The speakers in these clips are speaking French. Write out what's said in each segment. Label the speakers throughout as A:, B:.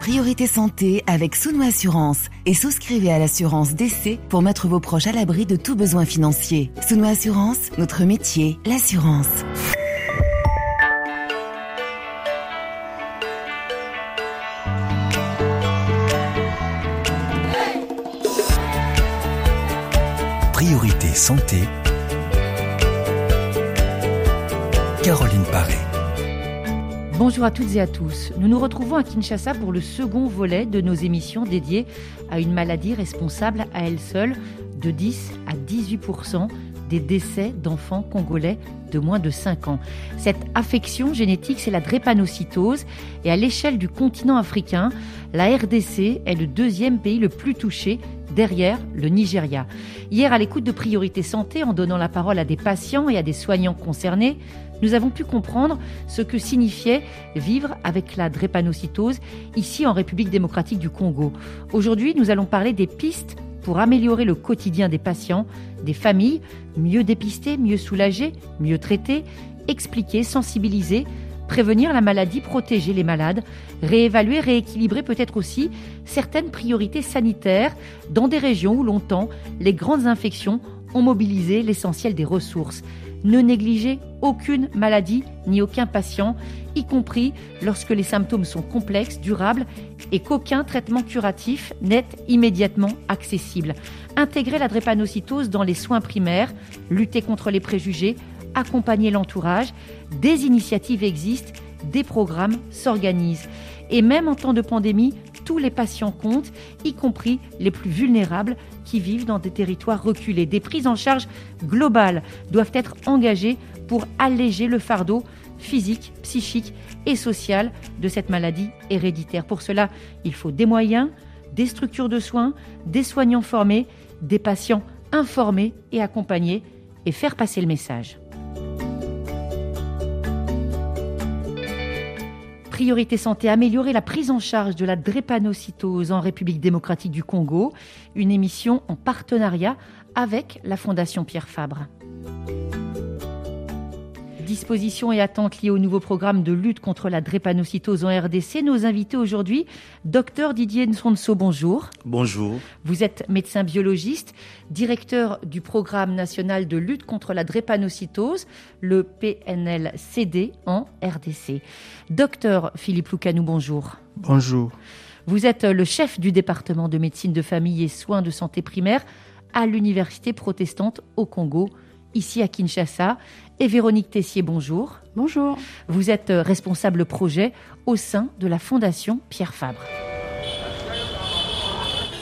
A: Priorité Santé avec Souno Assurance et souscrivez à l'assurance d'essai pour mettre vos proches à l'abri de tout besoin financier. Souno Assurance, notre métier, l'assurance.
B: Priorité Santé. Caroline Paré.
C: Bonjour à toutes et à tous. Nous nous retrouvons à Kinshasa pour le second volet de nos émissions dédiées à une maladie responsable à elle seule de 10 à 18% des décès d'enfants congolais de moins de 5 ans. Cette affection génétique, c'est la drépanocytose et à l'échelle du continent africain, la RDC est le deuxième pays le plus touché derrière le Nigeria. Hier, à l'écoute de Priorité Santé, en donnant la parole à des patients et à des soignants concernés, nous avons pu comprendre ce que signifiait vivre avec la drépanocytose ici en République démocratique du Congo. Aujourd'hui, nous allons parler des pistes pour améliorer le quotidien des patients, des familles, mieux dépister, mieux soulager, mieux traiter, expliquer, sensibiliser, prévenir la maladie, protéger les malades, réévaluer, rééquilibrer peut-être aussi certaines priorités sanitaires dans des régions où longtemps les grandes infections ont mobilisé l'essentiel des ressources. Ne négligez aucune maladie ni aucun patient, y compris lorsque les symptômes sont complexes, durables et qu'aucun traitement curatif n'est immédiatement accessible. Intégrer la drépanocytose dans les soins primaires, lutter contre les préjugés, accompagner l'entourage, des initiatives existent, des programmes s'organisent. Et même en temps de pandémie, tous les patients comptent, y compris les plus vulnérables qui vivent dans des territoires reculés. Des prises en charge globales doivent être engagées pour alléger le fardeau physique, psychique et social de cette maladie héréditaire. Pour cela, il faut des moyens, des structures de soins, des soignants formés, des patients informés et accompagnés et faire passer le message. Priorité santé, améliorer la prise en charge de la drépanocytose en République démocratique du Congo, une émission en partenariat avec la Fondation Pierre Fabre dispositions et attentes liées au nouveau programme de lutte contre la drépanocytose en RDC. Nos invités aujourd'hui, docteur Didier Nsonso, bonjour.
D: Bonjour.
C: Vous êtes médecin biologiste, directeur du programme national de lutte contre la drépanocytose, le PNLCD en RDC. Docteur Philippe Loucanou, bonjour.
D: Bonjour.
C: Vous êtes le chef du département de médecine de famille et soins de santé primaire à l'Université protestante au Congo, ici à Kinshasa. Et Véronique Tessier, bonjour.
E: Bonjour.
C: Vous êtes euh, responsable projet au sein de la Fondation Pierre Fabre.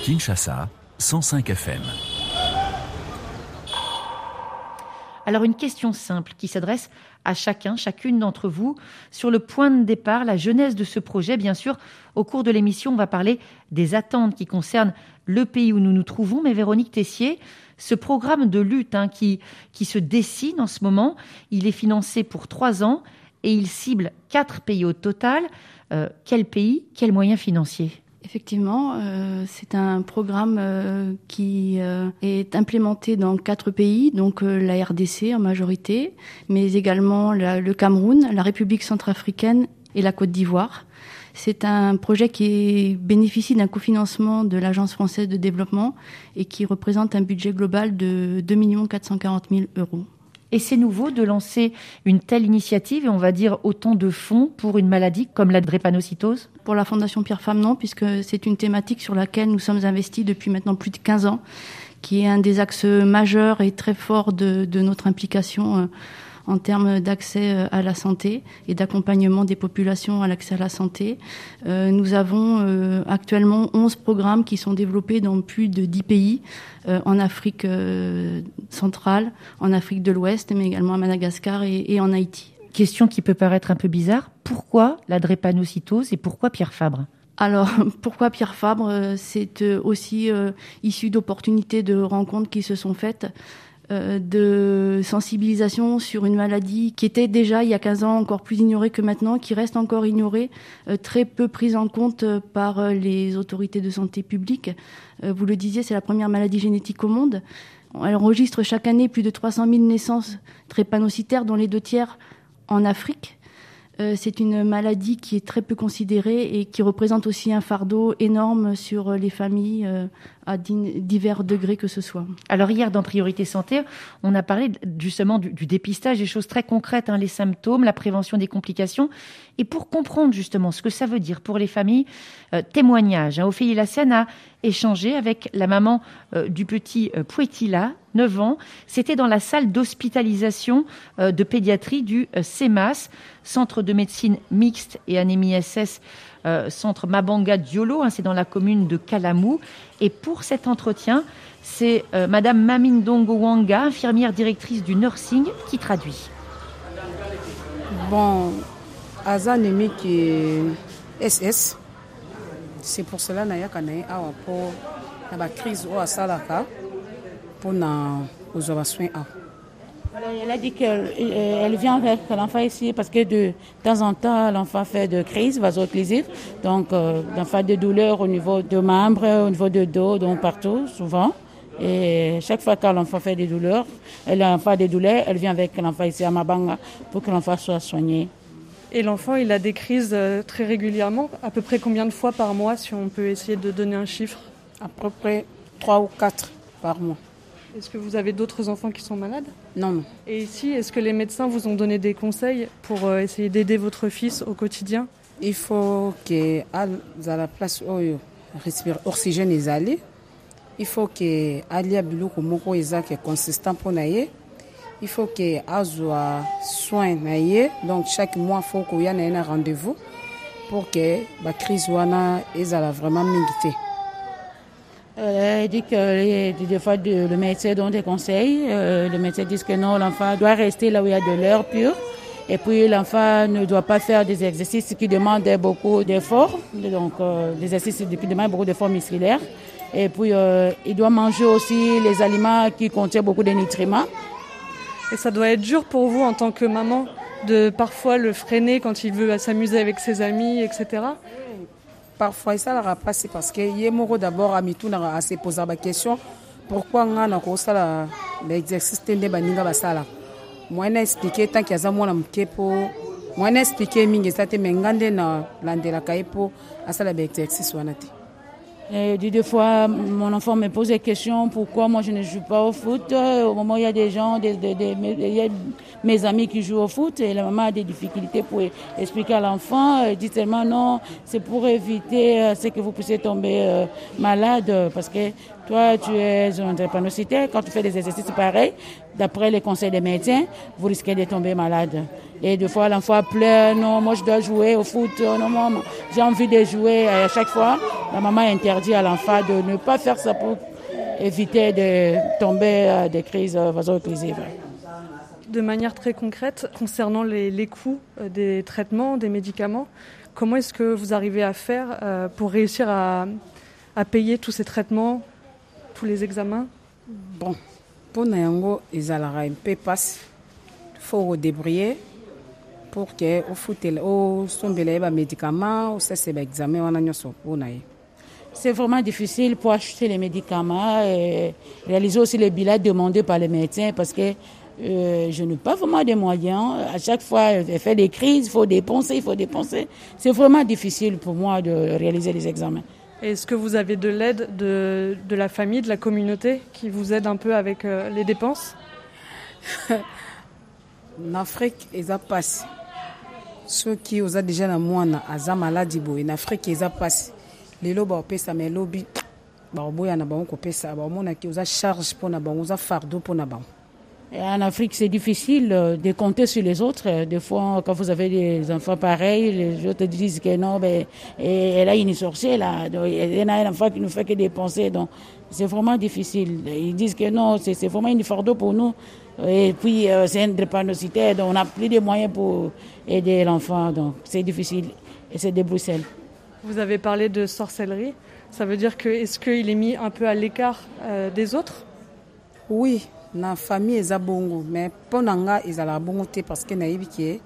B: Kinshasa, 105 FM.
C: Alors une question simple qui s'adresse à chacun, chacune d'entre vous, sur le point de départ, la jeunesse de ce projet. Bien sûr, au cours de l'émission, on va parler des attentes qui concernent le pays où nous nous trouvons. Mais Véronique Tessier, ce programme de lutte hein, qui, se dessine en ce moment, il est financé pour trois ans et il cible quatre pays au total. Euh, quel pays, quels moyens financiers?
E: Effectivement, euh, c'est un programme euh, qui euh, est implémenté dans quatre pays, donc la RDC en majorité, mais également le Cameroun, la République centrafricaine et la Côte d'Ivoire. C'est un projet qui bénéficie d'un cofinancement de l'Agence française de développement et qui représente un budget global de 2 440 000 euros.
C: Et c'est nouveau de lancer une telle initiative et on va dire autant de fonds pour une maladie comme la drépanocytose?
E: Pour la Fondation Pierre Femme, non, puisque c'est une thématique sur laquelle nous sommes investis depuis maintenant plus de 15 ans, qui est un des axes majeurs et très forts de, notre implication euh, en termes d'accès euh, à la santé et d'accompagnement des populations à l'accès à la santé. Euh, nous avons euh, actuellement 11 programmes qui sont développés dans plus de 10 pays, en Afrique centrale, en Afrique de l'Ouest, mais également à Madagascar et, et en Haïti.
C: Question qui peut paraître un peu bizarre. Pourquoi la drépanocytose et pourquoi Pierre Fabre?
E: Alors, pourquoi Pierre Fabre? C'est aussi issu d'opportunités de rencontres qui se sont faites de sensibilisation sur une maladie qui était déjà il y a 15 ans encore plus ignorée que maintenant, qui reste encore ignorée, euh, très peu prise en compte euh, par les autorités de santé publique. Vous le disiez, c'est la première maladie génétique au monde. Elle enregistre chaque année plus de 300 000 naissances trépanocytaires, dont les deux tiers en Afrique. euh, c'est une maladie qui est très peu considérée et qui représente aussi un fardeau énorme sur les familles euh, à divers degrés que ce soit.
C: Alors hier, dans Priorité Santé, on a parlé justement du, dépistage, des choses très concrètes, hein, les symptômes, la prévention des complications. Et pour comprendre justement ce que ça veut dire pour les familles, euh, témoignage. Hein, Ophélie Lassienne a échangé avec la maman du petit Pouetila, 9 ans. C'était dans la salle d'hospitalisation de pédiatrie du CEMAS centre de médecine mixte et anémie SS, euh, centre Mabanga Diolo, hein, c'est dans la commune de Kalamou. Et pour cet entretien, c'est euh, Madame Mamindongo Wanga, infirmière directrice du nursing, qui traduit.
D: Bon, est SS, c'est pour cela que nous avons pour la crise au Salaka pour nous soins
F: elle a dit qu'elle euh, vient avec l'enfant ici parce que de, temps en temps, l'enfant fait de crise vaso-occlusive. Donc, euh, l'enfant a des douleurs au niveau de membres, au niveau de dos, donc partout, souvent. Et chaque fois que l'enfant fait des douleurs, elle a des douleurs, elle vient avec l'enfant ici à Mabanga pour que l'enfant soit soigné.
G: Et l'enfant, il a des crises euh, très régulièrement À peu près combien de fois par mois, si on peut essayer de donner un chiffre?
D: À peu près trois ou quatre par mois.
G: Est-ce que vous avez d'autres enfants qui sont malades
D: Non,
G: Et ici, est-ce que les médecins vous ont donné des conseils pour euh, essayer d'aider votre fils au quotidien
D: Il faut que à la place où il respire oxygène est il faut que alia biloko moko eza ke consistant pour naie. il faut que azwa soin naie. donc chaque mois faut qu'il y ait un rendez-vous pour que la crise wana ezala vraiment mingi
F: elle dit que des fois le médecin donne des conseils. Euh, le médecin dit que non, l'enfant doit rester là où il y a de l'air pur. Et puis l'enfant ne doit pas faire des exercices qui demandent beaucoup d'efforts, donc euh, des exercices qui demandent beaucoup d'efforts musculaires. Et puis il doit manger aussi les aliments qui contiennent beaucoup de nutriments.
G: Et ça doit être dur pour vous en tant que maman de parfois le freiner quand il veut s'amuser avec ses amis, etc
D: parfois esalaka mpasi parce que ye moko d'abord amitunaka ase posa baquestion pourquoi nga na kosala baexercice te nde baninga basalaka moye na explike tanki aza mwana moke mpo moye na explike mingi eza te me nga nde nalandelaka ye mpo asala baexercice wana te
F: Et des fois, mon enfant me pose des questions pourquoi moi je ne joue pas au foot? Au moment où il y a des gens, des, des, des, il y a mes amis qui jouent au foot et la maman a des difficultés pour expliquer à l'enfant. Elle dit tellement non, c'est pour éviter euh, ce que vous puissiez tomber euh, malade parce que toi, tu es un drépanocytaire. Quand tu fais des exercices pareils, d'après les conseils des médecins, vous risquez de tomber malade. Et des fois, l'enfant pleure, non, moi je dois jouer au foot, non, maman, j'ai envie de jouer. Et à chaque fois, la maman interdit à l'enfant de ne pas faire ça pour éviter de tomber à des crises vaso-occlusives.
G: De manière très concrète, concernant les, coûts euh, des traitements, des médicaments, comment est-ce que vous arrivez à faire euh, pour réussir à payer tous ces traitements, tous les examens
D: Bon, pour nous, ils un peu passe. Il faut débrouiller pour que ofutela osombela ye bamédicament osese baexamen wana nyonso mpona ye
F: C'est vraiment difficile pour acheter les médicaments et réaliser aussi les billets demandés par les médecins parce que euh, je n'ai pas vraiment de moyens. À chaque fois, il fait des crises, il faut dépenser, il faut dépenser. C'est vraiment difficile pour moi de réaliser les examens.
G: Est-ce que vous avez de l'aide de, de, la famille, de la communauté qui vous aide un peu avec euh, les dépenses
D: En Afrique, ils passé soki oza deja na mwana aza maladi boye. Na afrike eza mpasi lelo baopesa ma elobi baoboya na bango kopesa. Baomonaki oza charge mpo na bango oza fardeau mpo na bango
F: En Afrique, c'est difficile euh, de compter sur les autres. Des fois, quand vous avez des enfants pareils, les autres disent que non, ben, elle a une sorcière là. Elle a un enfant qui ne fait que dépenser. Donc, c'est vraiment difficile. Ils disent que non, c'est vraiment une fardeau pour nous. Et puis, euh, c'est un drépanocytaire, donc on n'a plus de moyens pour aider l'enfant. Donc, c'est difficile. Et c'est de Bruxelles.
G: Vous avez parlé de sorcellerie. Ça veut dire que, est-ce qu'il est mis un peu à l'écart euh, des autres?
D: Oui, na famille eza bongo. Mais mpo na nga ezalaka bongo te parce que nayebi ke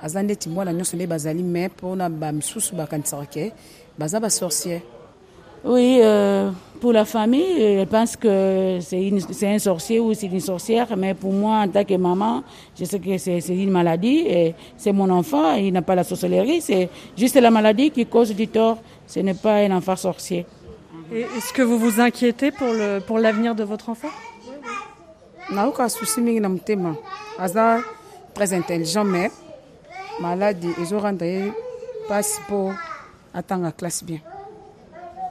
D: aza ndeti mwana nyonso nde bazali. Mais mpo na bamisusu bakanisaka ke baza basorcière
F: Oui, euh, pour la famille, elle pense que c'est un sorcier ou c'est une sorcière, mais pour moi, en tant que maman, je sais que c'est une maladie et c'est mon enfant, il n'a pas la sorcellerie, c'est juste la maladie qui cause du tort, ce n'est pas un enfant sorcier.
G: Est-ce que vous vous inquiétez pour l'avenir pour de votre enfant?
D: Nauka souci mingi na motema aza très intelligent mais maladi ezoranda ye mpasi mpo atanga classe bien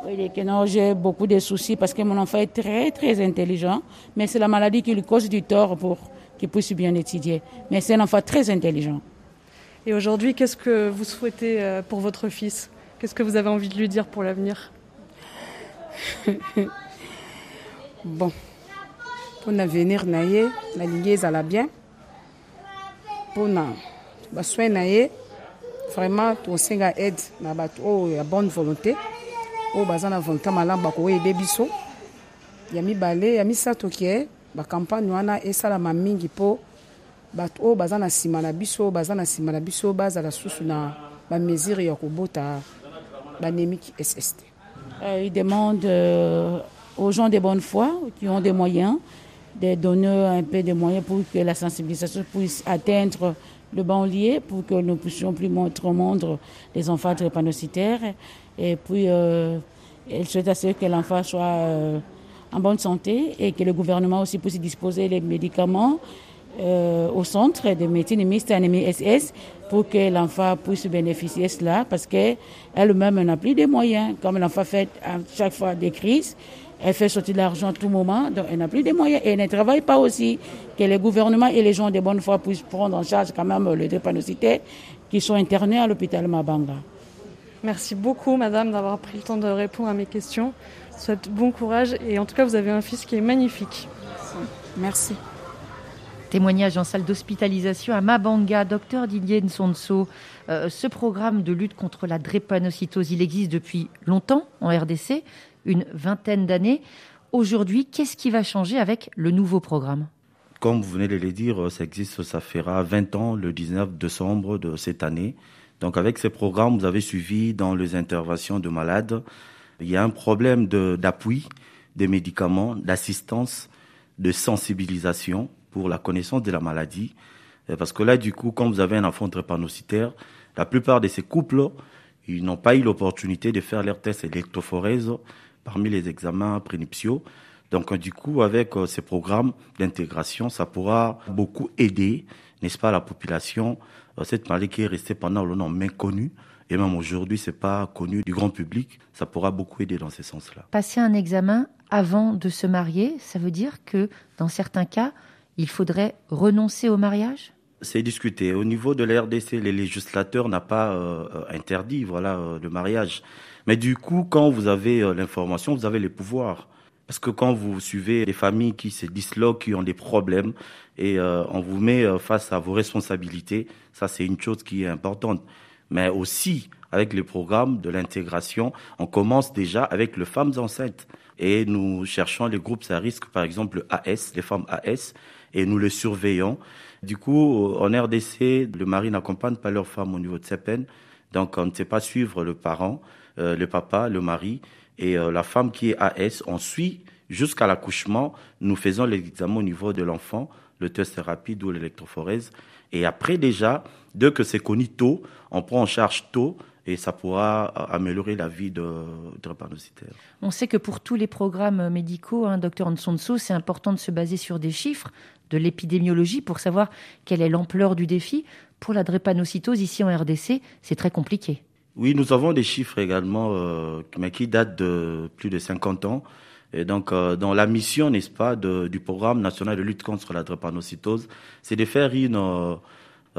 F: Oui, non, j'ai beaucoup de soucis parce que mon enfant est très, très intelligent, mais c'est la maladie qui lui cause du tort pour qu'il puisse bien étudier. Mais c'est un enfant très intelligent.
G: Et aujourd'hui, qu'est-ce que vous souhaitez euh, pour votre fils? Qu'est-ce que vous avez envie de lui dire pour l'avenir?
D: Bon, l'avenir, la lignée la bien. Soins, vraiment, aide, na bonne volonté. oyo baza na volonté ke bakampagne wana na na biso na na biso na sst
F: euh, il demande euh, aux gens de bonne foi qui ont des moyens de donner un peu de moyens pour que la sensibilisation puisse atteindre le banlieue, pour que nous puissions plus montrer au monde les enfants drépanocytaires et puis, euh, elle souhaite assurer que l'enfant soit euh, en bonne santé et que le gouvernement aussi puisse disposer les médicaments euh, au centre de médecine mixte anémie SS pour que l'enfant puisse bénéficier de cela parce qu'elle-même n'a plus de moyens. Comme l'enfant fait à chaque fois des crises, elle fait sortir de l'argent à tout moment, donc elle n'a plus de moyens et elle ne travaille pas aussi. Que le gouvernement et les gens de bonne foi puissent prendre en charge quand même les drépanocytés qui sont internés à l'hôpital Mabanga.
G: Merci beaucoup, madame, d'avoir pris le temps de répondre à mes questions. Je souhaite bon courage et en tout cas, vous avez un fils qui est magnifique.
D: Merci.
C: Témoignage en salle d'hospitalisation à Mabanga, docteur Didier Nsonso. Euh, ce programme de lutte contre la drépanocytose, il existe depuis longtemps en RDC, une vingtaine d'années. Aujourd'hui, qu'est-ce qui va changer avec le nouveau programme?
H: Comme vous venez de le dire, ça existe, ça fera 20 ans le 19 décembre de cette année. Donc avec ces programmes, vous avez suivi dans les interventions de malades, il y a un problème d'appui des médicaments, d'assistance, de sensibilisation pour la connaissance de la maladie. Euh, parce que là, du coup, quand vous avez un enfant drépanocytaire, la plupart de ces couples, ils n'ont pas eu l'opportunité de faire leur test électrophorèse parmi les examens prénuptiaux. Donc, du coup, avec euh, ces programmes d'intégration, ça pourra beaucoup aider, n'est-ce pas, la population euh, cette maladie qui est restée pendant longtemps méconnue, et même aujourd'hui, c'est pas connu du grand public, ça pourra beaucoup aider dans ce sens-là.
C: Passer un examen avant de se marier, ça veut dire que dans certains cas, il faudrait renoncer au mariage?
H: C'est discuté. Au niveau de la RDC, les législateurs n'ont pas euh, interdit voilà euh, le mariage. Mais du coup, quand vous avez l'information, vous avez les pouvoirs. Parce que quand vous suivez des familles qui se disloquent, qui ont des problèmes, et euh, on vous met euh, face à vos responsabilités, ça c'est une chose qui est importante. Mais aussi, avec les programmes de l'intégration, on commence déjà avec les femmes enceintes. Et nous cherchons les groupes à risque, par exemple AS, les femmes AS, et nous les surveillons. Du coup, en RDC, le mari n'accompagne pas leur femme au niveau de ses peines. Donc, on ne sait pas suivre le parent, euh, le papa, le mari. Et euh, la femme qui est AS, on suit jusqu'à l'accouchement. Nous faisons l'examen au niveau de l'enfant, le test rapide ou l'électrophorèse. Et après déjà, dès que c'est connu tôt, on prend en charge tôt et ça pourra euh, améliorer la vie de, drépanocytaire.
C: On sait que pour tous les programmes médicaux, hein, docteur Nsonso, c'est important de se baser sur des chiffres de l'épidémiologie pour savoir quelle est l'ampleur du défi. Pour la drépanocytose, ici en RDC, c'est très compliqué.
H: Oui, nous avons des chiffres également, euh, mais qui datent de plus de 50 ans. Et donc, euh, dans la mission, n'est-ce pas, de, du programme national de lutte contre la drépanocytose, c'est de faire une, euh,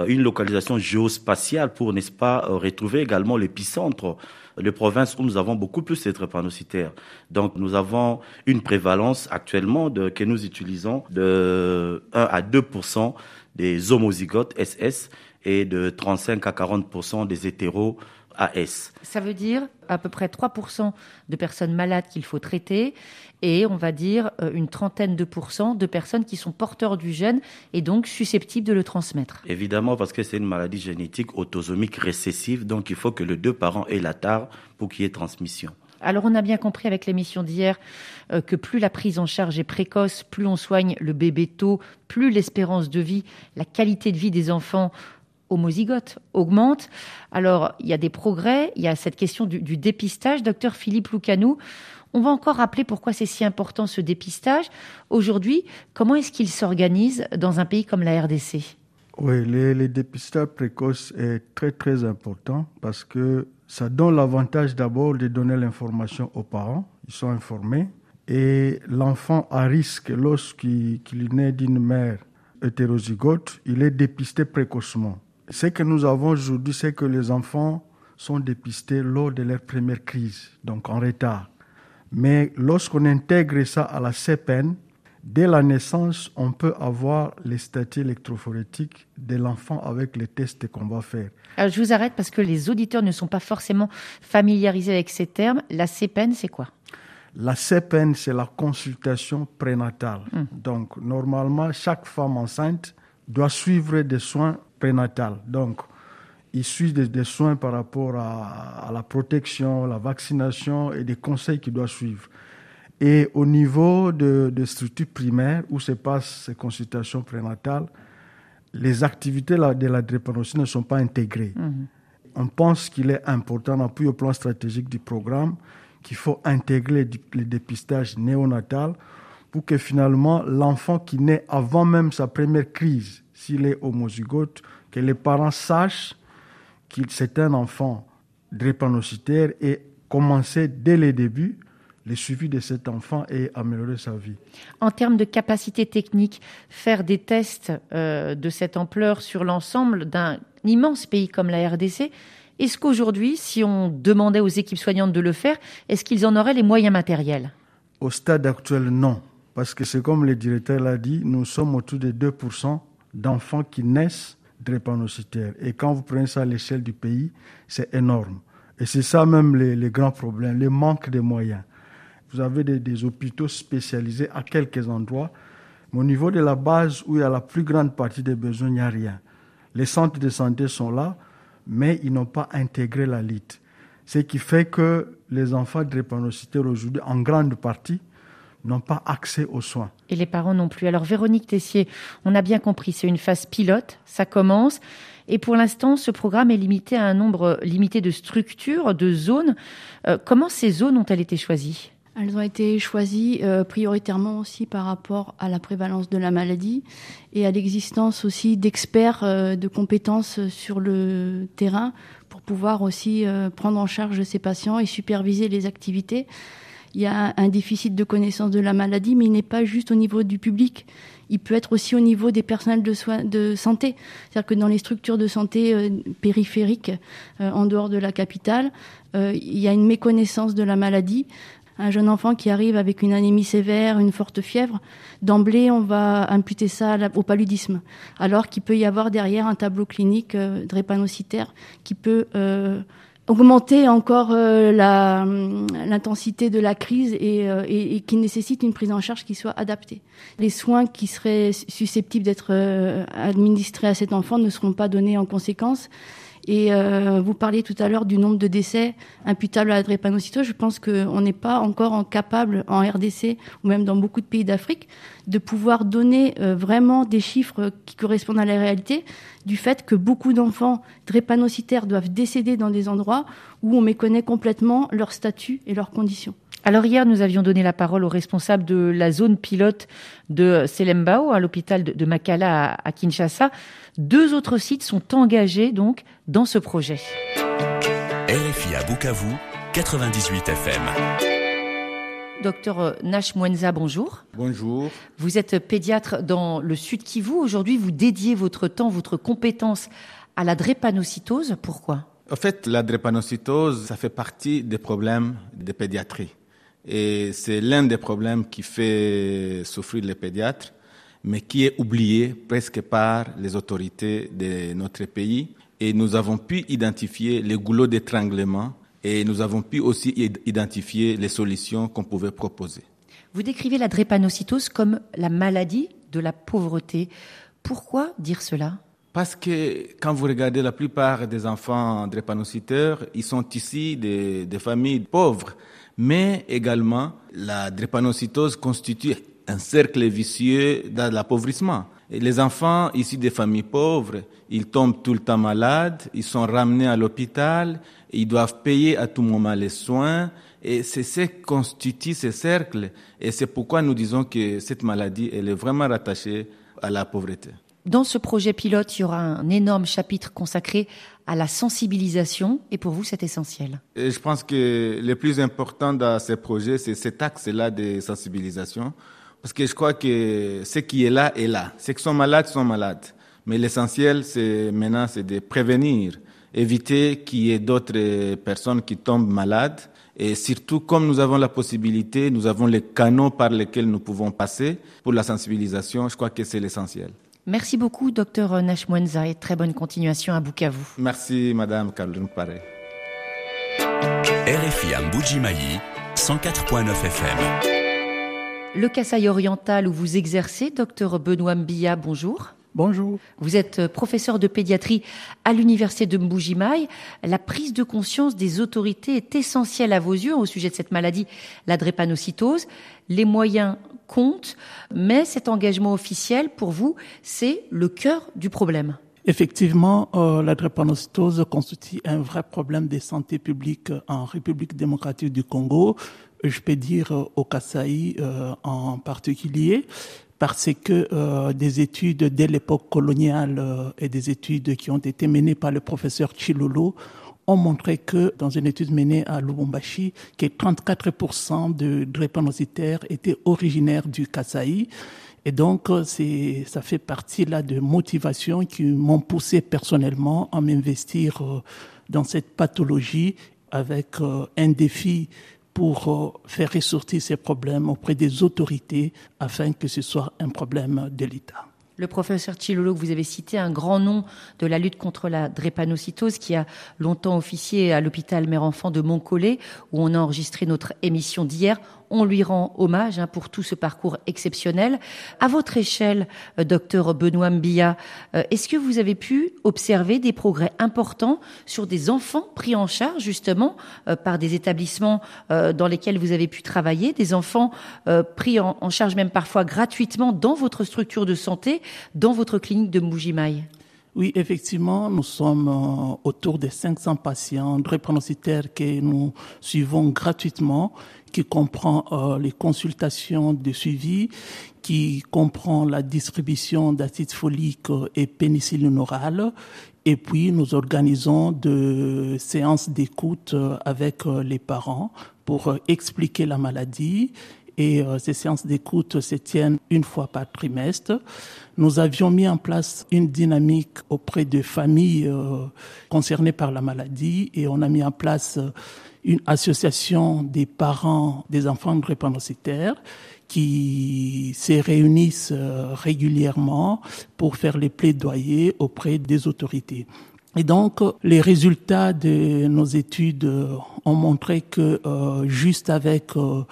H: une localisation géospatiale pour, n'est-ce pas, euh, retrouver également l'épicentre, les provinces où nous avons beaucoup plus de drépanocytaires. Donc, nous avons une prévalence actuellement de, que nous utilisons de 1 à 2% des homozygotes SS et de 35 à 40% des hétéros AS.
C: Ça veut dire à peu près 3% de personnes malades qu'il faut traiter et on va dire euh, une trentaine de pourcents de personnes qui sont porteurs du gène et donc susceptibles de le transmettre.
H: Évidemment, parce que c'est une maladie génétique autosomique récessive, donc il faut que les deux parents aient la tare pour qu'il y ait transmission.
C: Alors on a bien compris avec l'émission d'hier euh, que plus la prise en charge est précoce, plus on soigne le bébé tôt, plus l'espérance de vie, la qualité de vie des enfants homozygotes augmente. Alors il y a des progrès, il y a cette question du, dépistage. Docteur Philippe Loucanou, on va encore rappeler pourquoi c'est si important ce dépistage. Aujourd'hui, comment est-ce qu'il s'organise dans un pays comme la RDC
I: Oui, le, dépistage précoce est très très important parce que ça donne l'avantage d'abord de donner l'information aux parents, ils sont informés, et l'enfant à risque lorsqu'il naît d'une mère hétérozygote, il est dépisté précocement. Ce que nous avons aujourd'hui, c'est que les enfants sont dépistés lors de leur première crise, donc en retard. Mais lorsqu'on intègre ça à la CPN, dès la naissance, on peut avoir les statuts électrophorétiques de l'enfant avec les tests qu'on va faire.
C: Alors je vous arrête parce que les auditeurs ne sont pas forcément familiarisés avec ces termes. La CPN, c'est quoi?
I: La CPN, c'est la consultation prénatale. Hum. Donc, normalement, chaque femme enceinte doit suivre des soins prénatales. Donc, il suit des, soins par rapport à, la protection, la vaccination et des conseils qu'il doit suivre. Et au niveau de, de structures primaires où se passent ces consultations prénatales, les activités de la drépanocyte ne sont pas intégrées. Mhm. On pense qu'il est important, appui au plan stratégique du programme, qu'il faut intégrer le dépistage néonatal pour que finalement l'enfant qui naît avant même sa première crise, s'il est homozygote, que les parents sachent qu'il c'est un enfant drépanocytaire et commencer dès le début le suivi de cet enfant et améliorer sa vie.
C: En termes de capacité technique, faire des tests euh, de cette ampleur sur l'ensemble d'un immense pays comme la RDC, est-ce qu'aujourd'hui, si on demandait aux équipes soignantes de le faire, est-ce qu'ils en auraient les moyens matériels?
I: Au stade actuel, non. Parce que c'est comme le directeur l'a dit, nous sommes autour de 2% d'enfants qui naissent drépanocytaires. Et quand vous prenez ça à l'échelle du pays, c'est énorme. Et c'est ça même les, grands problèmes, le manque de moyens. Vous avez des, hôpitaux spécialisés à quelques endroits, mais au niveau de la base où il y a la plus grande partie des besoins, il n'y a rien. Les centres de santé sont là, mais ils n'ont pas intégré la LIT. Ce qui fait que les enfants drépanocytaires aujourd'hui, en grande partie, n'ont pas accès aux soins.
C: Et les parents non plus. Alors Véronique Tessier, on a bien compris, c'est une phase pilote, ça commence. Et pour l'instant, ce programme est limité à un nombre limité de structures, de zones. Euh, comment ces zones ont-elles été choisies?
E: Elles ont été choisies euh, prioritairement aussi par rapport à la prévalence de la maladie et à l'existence aussi d'experts euh, de compétences sur le terrain pour pouvoir aussi prendre en charge ces patients et superviser les activités il y a un déficit de connaissance de la maladie, mais il n'est pas juste au niveau du public. Il peut être aussi au niveau des personnels de, santé. C'est-à-dire que dans les structures de santé euh, périphériques, euh, en dehors de la capitale, euh, il y a une méconnaissance de la maladie. Un jeune enfant qui arrive avec une anémie sévère, une forte fièvre, d'emblée, on va imputer ça au paludisme. Alors qu'il peut y avoir derrière un tableau clinique drépanocytaire qui peut augmenter encore euh, l'intensité de la crise euh, et, et, qui nécessite une prise en charge qui soit adaptée. Les soins qui seraient susceptibles d'être euh, administrés à cet enfant ne seront pas donnés en conséquence. Et euh, vous parliez tout à l'heure du nombre de décès imputables à la drépanocytose. Je pense qu'on n'est pas encore capable en RDC ou même dans beaucoup de pays d'Afrique de pouvoir donner euh, vraiment des chiffres qui correspondent à la réalité du fait que beaucoup d'enfants drépanocytaires doivent décéder dans des endroits où on méconnaît complètement leur statut et leurs conditions.
C: Alors hier, nous avions donné la parole au responsable de la zone pilote de Selembao à l'hôpital de Makala à Kinshasa. Deux autres sites sont engagés donc dans ce projet.
B: RFI à Bukavu, 98 FM.
C: Docteur Nash Mwenza, bonjour.
J: Bonjour.
C: Vous êtes pédiatre dans le Sud Kivu. Aujourd'hui, vous dédiez votre temps, votre compétence à la drépanocytose. Pourquoi?
J: En fait, la drépanocytose, ça fait partie des problèmes de pédiatrie. Et c'est l'un des problèmes qui fait souffrir les pédiatres, mais qui est oublié presque par les autorités de notre pays. Et nous avons pu identifier les goulots d'étranglement et nous avons pu aussi identifier les solutions qu'on pouvait proposer.
C: Vous décrivez la drépanocytose comme la maladie de la pauvreté. Pourquoi dire cela?
J: Parce que quand vous regardez la plupart des enfants drépanocyteurs, ils sont issus des familles pauvres. Mais également, la drépanocytose constitue un cercle vicieux dans l'appauvrissement. les enfants issus des familles pauvres, ils tombent tout le temps malades, ils sont ramenés à l'hôpital, ils doivent payer à tout moment les soins, et c'est ce qui constitue ce cercle. Et c'est pourquoi nous disons que cette maladie, elle est vraiment rattachée à la pauvreté.
C: Dans ce projet pilote, il y aura un énorme chapitre consacré à la sensibilisation et pour vous, c'est essentiel.
J: Et je pense que le plus important dans ce projet, c'est cet axe-là de sensibilisation. Parce que je crois que ce qui est là est là. Ceux qui sont malades sont malades. Mais l'essentiel, c'est maintenant, c'est de prévenir, éviter qu'il y ait d'autres personnes qui tombent malades. Et surtout, comme nous avons la possibilité, nous avons les canaux par lesquels nous pouvons passer pour la sensibilisation, je crois que c'est l'essentiel.
C: Merci beaucoup, docteur Nashmwenza, et très bonne continuation à Bukavu.
J: Merci, madame Caroline Paré.
B: RFI à 104.9 FM.
C: Le Kassai oriental où vous exercez, docteur Benoît Mbia, bonjour.
K: Bonjour.
C: Vous êtes professeur de pédiatrie à l'université de Mbujimaï. La prise de conscience des autorités est essentielle à vos yeux au sujet de cette maladie, la drépanocytose. Les moyens comptent, mais cet engagement officiel, pour vous, c'est le cœur du problème.
K: Effectivement, euh, la drépanocytose constitue un vrai problème de santé publique en République démocratique du Congo, je peux dire euh, au Kasaï euh, en particulier parce que euh, des études dès l'époque coloniale euh, et des études qui ont été menées par le professeur Chilolo ont montré que, dans une étude menée à Lubumbashi, que 34% de drépanocytaires étaient originaires du Kasaï. Et donc, euh, c'est, ça fait partie là de motivations qui m'ont poussé personnellement à m'investir dans cette pathologie avec un défi pour euh, faire ressortir ces problèmes auprès des autorités afin que ce soit un problème de l'État.
C: Le professeur Chilolo, que vous avez cité, un grand nom de la lutte contre la drépanocytose qui a longtemps officié à l'hôpital mère-enfant de Montcollet, où on a enregistré notre émission d'hier on lui rend hommage hein, pour tout ce parcours exceptionnel. À votre échelle, euh, docteur Benoît Mbia, euh, est-ce que vous avez pu observer des progrès importants sur des enfants pris en charge justement euh, par des établissements dans lesquels vous avez pu travailler, des enfants pris en, charge même parfois gratuitement dans votre structure de santé, dans votre clinique de Moujimaï
K: oui, effectivement, nous sommes autour de 500 patients drépanocytaires que nous suivons gratuitement qui comprend euh, les consultations de suivi, qui comprend la distribution d'acide folique et pénicilline orale. Et puis, nous organisons de séances d'écoute euh, avec euh, les parents pour expliquer la maladie. Et ces séances d'écoute se tiennent une fois par trimestre. Nous avions mis en place une dynamique auprès de familles concernées par la maladie et on a mis en place une association des parents des enfants drépanocytaires qui se réunissent euh, régulièrement pour faire les plaidoyers auprès des autorités. Et donc, les résultats de nos études ont montré que euh, juste avec euh,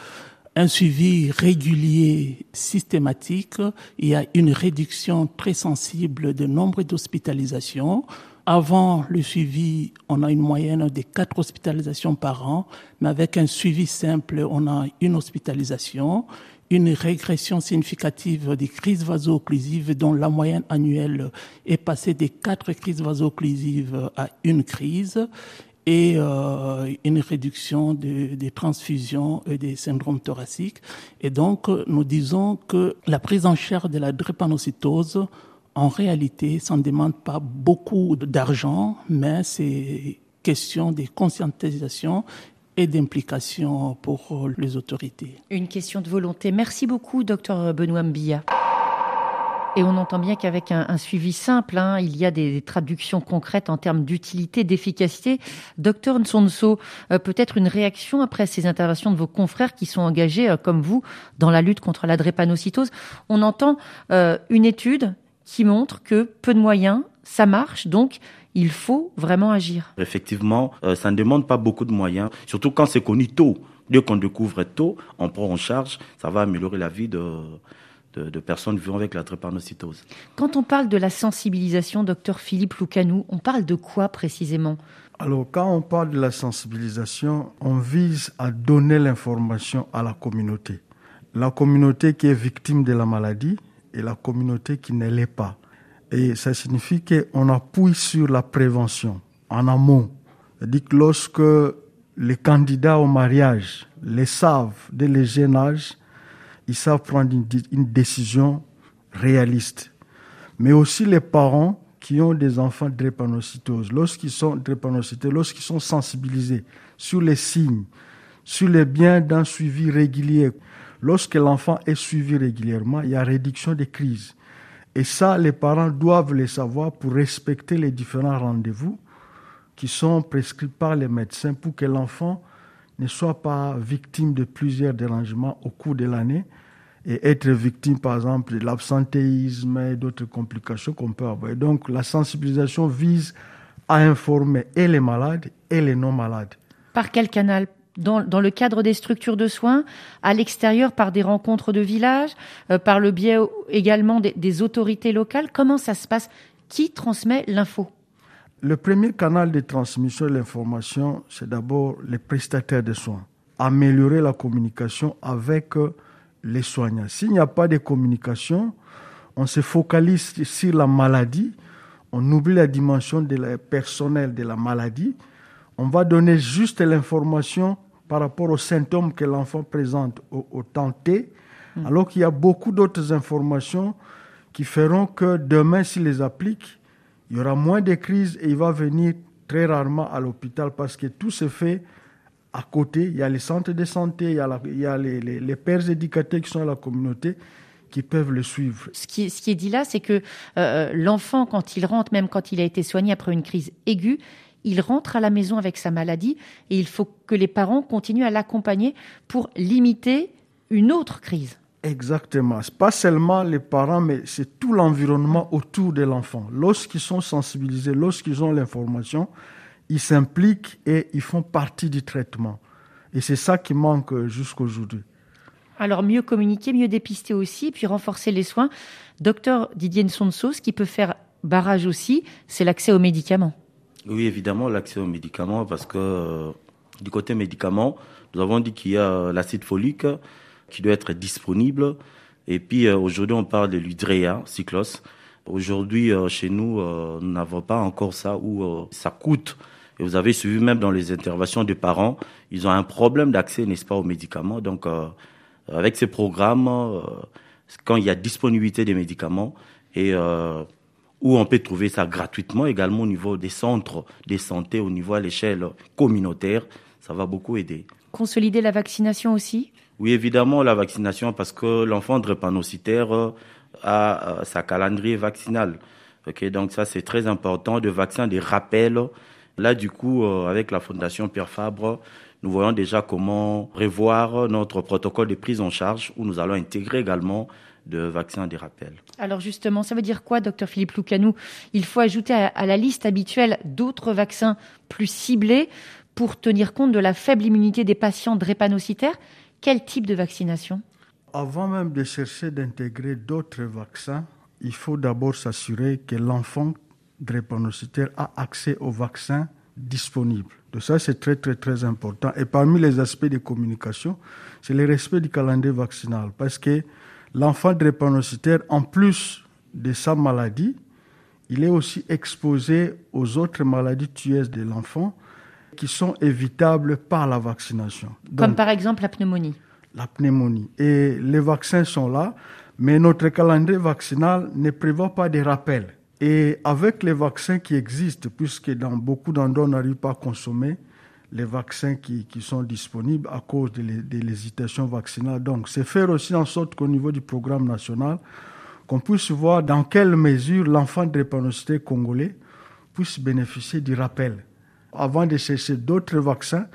K: un suivi régulier, systématique, il y a une réduction très sensible de nombre d'hospitalisations. Avant le suivi, on a une moyenne de quatre hospitalisations par an, mais avec un suivi simple, on a une hospitalisation, une régression significative des crises vaso-occlusives dont la moyenne annuelle est passée des quatre crises vaso-occlusives à une crise et euh, une réduction des transfusions et des syndromes thoraciques. Et donc, nous disons que la prise en charge de la drépanocytose en réalité, ça ne demande pas beaucoup d'argent, mais c'est question de conscientisation et d'implication pour les autorités.
C: Une question de volonté. Merci beaucoup, docteur Benoît Mbia. Et on entend bien qu'avec un, suivi simple, hein, il y a des, traductions concrètes en termes d'utilité, d'efficacité. Docteur Nsonso, euh, peut-être une réaction après ces interventions de vos confrères qui sont engagés, euh, comme vous, dans la lutte contre la drépanocytose. On entend euh, une étude qui montre que peu de moyens, ça marche, donc il faut vraiment agir.
H: Effectivement, ça ne demande pas beaucoup de moyens, surtout quand c'est connu tôt. Dès qu'on découvre tôt, on prend en charge, ça va améliorer la vie de, de, personnes vivant avec la drépanocytose.
C: Quand on parle de la sensibilisation, docteur Philippe Loucanou, on parle de quoi précisément?
I: Alors, quand on parle de la sensibilisation, on vise à donner l'information à la communauté. La communauté qui est victime de la maladie et la communauté qui ne l'est pas. Et ça signifie qu'on appuie sur la prévention en amont. C'est-à-dire que lorsque les candidats au mariage les savent dès le jeune âge, ils savent prendre une, décision réaliste. Mais aussi les parents qui ont des enfants drépanocytose, lorsqu'ils sont drépanocytés, lorsqu'ils sont sensibilisés sur les signes, sur les biens d'un suivi régulier, lorsque l'enfant est suivi régulièrement, il y a réduction des crises. Et ça, les parents doivent le savoir pour respecter les différents rendez-vous qui sont prescrits par les médecins pour que l'enfant ne soit pas victime de plusieurs dérangements au cours de l'année et être victime, par exemple, de l'absentéisme et d'autres complications qu'on peut avoir. donc, la sensibilisation vise à informer et les malades et les non-malades.
C: Par quel canal? Dans, dans, le cadre des structures de soins, à l'extérieur par des rencontres de village, euh, par le biais également des, des autorités locales? Comment ça se passe? Qui transmet l'info?
I: Le premier canal de transmission de l'information, c'est d'abord les prestataires de soins. Améliorer la communication avec euh, les soignants. S'il n'y a pas de communication, on se focalise sur la maladie, on oublie la dimension de la personnelle de la maladie, on va donner juste l'information par rapport aux symptômes que l'enfant présente au, au temps T, hmm. alors qu'il y a beaucoup d'autres informations qui feront que demain, s'il les applique, il y aura moins de crises et il va venir très rarement à l'hôpital parce que tout se fait à côté. Il y a les centres de santé, il y a, il y a les, les, pères éducateurs qui sont à la communauté qui peuvent le suivre.
C: Ce qui, ce qui est dit là, c'est que euh, l'enfant, quand il rentre, même quand il a été soigné après une crise aiguë, il rentre à la maison avec sa maladie et il faut que les parents continuent à l'accompagner pour limiter une autre crise.
I: Exactement. Ce pas seulement les parents, mais c'est tout l'environnement autour de l'enfant. Lorsqu'ils sont sensibilisés, lorsqu'ils ont l'information, ils s'impliquent et ils font partie du traitement. Et c'est ça qui manque jusqu'aujourd'hui.
C: Alors mieux communiquer, mieux dépister aussi, puis renforcer les soins. Docteur Didier Nsonso, ce qui peut faire barrage aussi, c'est l'accès aux médicaments.
H: Oui, évidemment, l'accès aux médicaments, parce que euh, du côté médicaments, nous avons dit qu'il y a l'acide folique, qui doit être disponible. Et puis euh, aujourd'hui, on parle de l'hydréa, cyclos. Aujourd'hui, euh, chez nous, nous n'avons pas encore ça où ça coûte. Et vous avez suivi même dans les interventions des parents, ils ont un problème d'accès, n'est-ce pas, aux médicaments. Donc, avec ces programmes, quand il y a disponibilité des médicaments et où on peut trouver ça gratuitement également au niveau des centres de santé, au niveau à l'échelle communautaire, ça va beaucoup aider.
C: Consolider la vaccination aussi?
H: Oui, évidemment, la vaccination, parce que l'enfant drépanocytaire euh, a euh, sa calendrier vaccinal. Ok, donc ça, c'est très important, de vaccins, des rappels. Là, du coup, euh, avec la Fondation Pierre Fabre, nous voyons déjà comment revoir notre protocole de prise en charge, où nous allons intégrer également de vaccins des rappels.
C: Alors justement, ça veut dire quoi, docteur Philippe Loucanou? Il faut ajouter à la liste habituelle d'autres vaccins plus ciblés pour tenir compte de la faible immunité des patients drépanocytaires. Quel type de vaccination?
I: Avant même de chercher d'intégrer d'autres vaccins, il faut d'abord s'assurer que l'enfant drépanocytaire a accès aux vaccins disponibles. De ça, c'est très, très, très important. Et parmi les aspects de communication, c'est le respect du calendrier vaccinal. Parce que l'enfant drépanocytaire, en plus de sa maladie, il est aussi exposé aux autres maladies tueuses de l'enfant qui sont évitables par la vaccination.
C: Comme par exemple la pneumonie.
I: La pneumonie. Et les vaccins sont là, mais notre calendrier vaccinal ne prévoit pas de rappels. Et avec les vaccins qui existent, puisque dans beaucoup d'endroits on n'arrive pas à consommer les vaccins qui, qui sont disponibles à cause de l'hésitation vaccinale. Donc, c'est faire aussi en sorte qu'au niveau du programme national, qu'on puisse voir dans quelle mesure l'enfant drépanocyté congolais puisse bénéficier du rappel avant de chercher d'autres vaccins,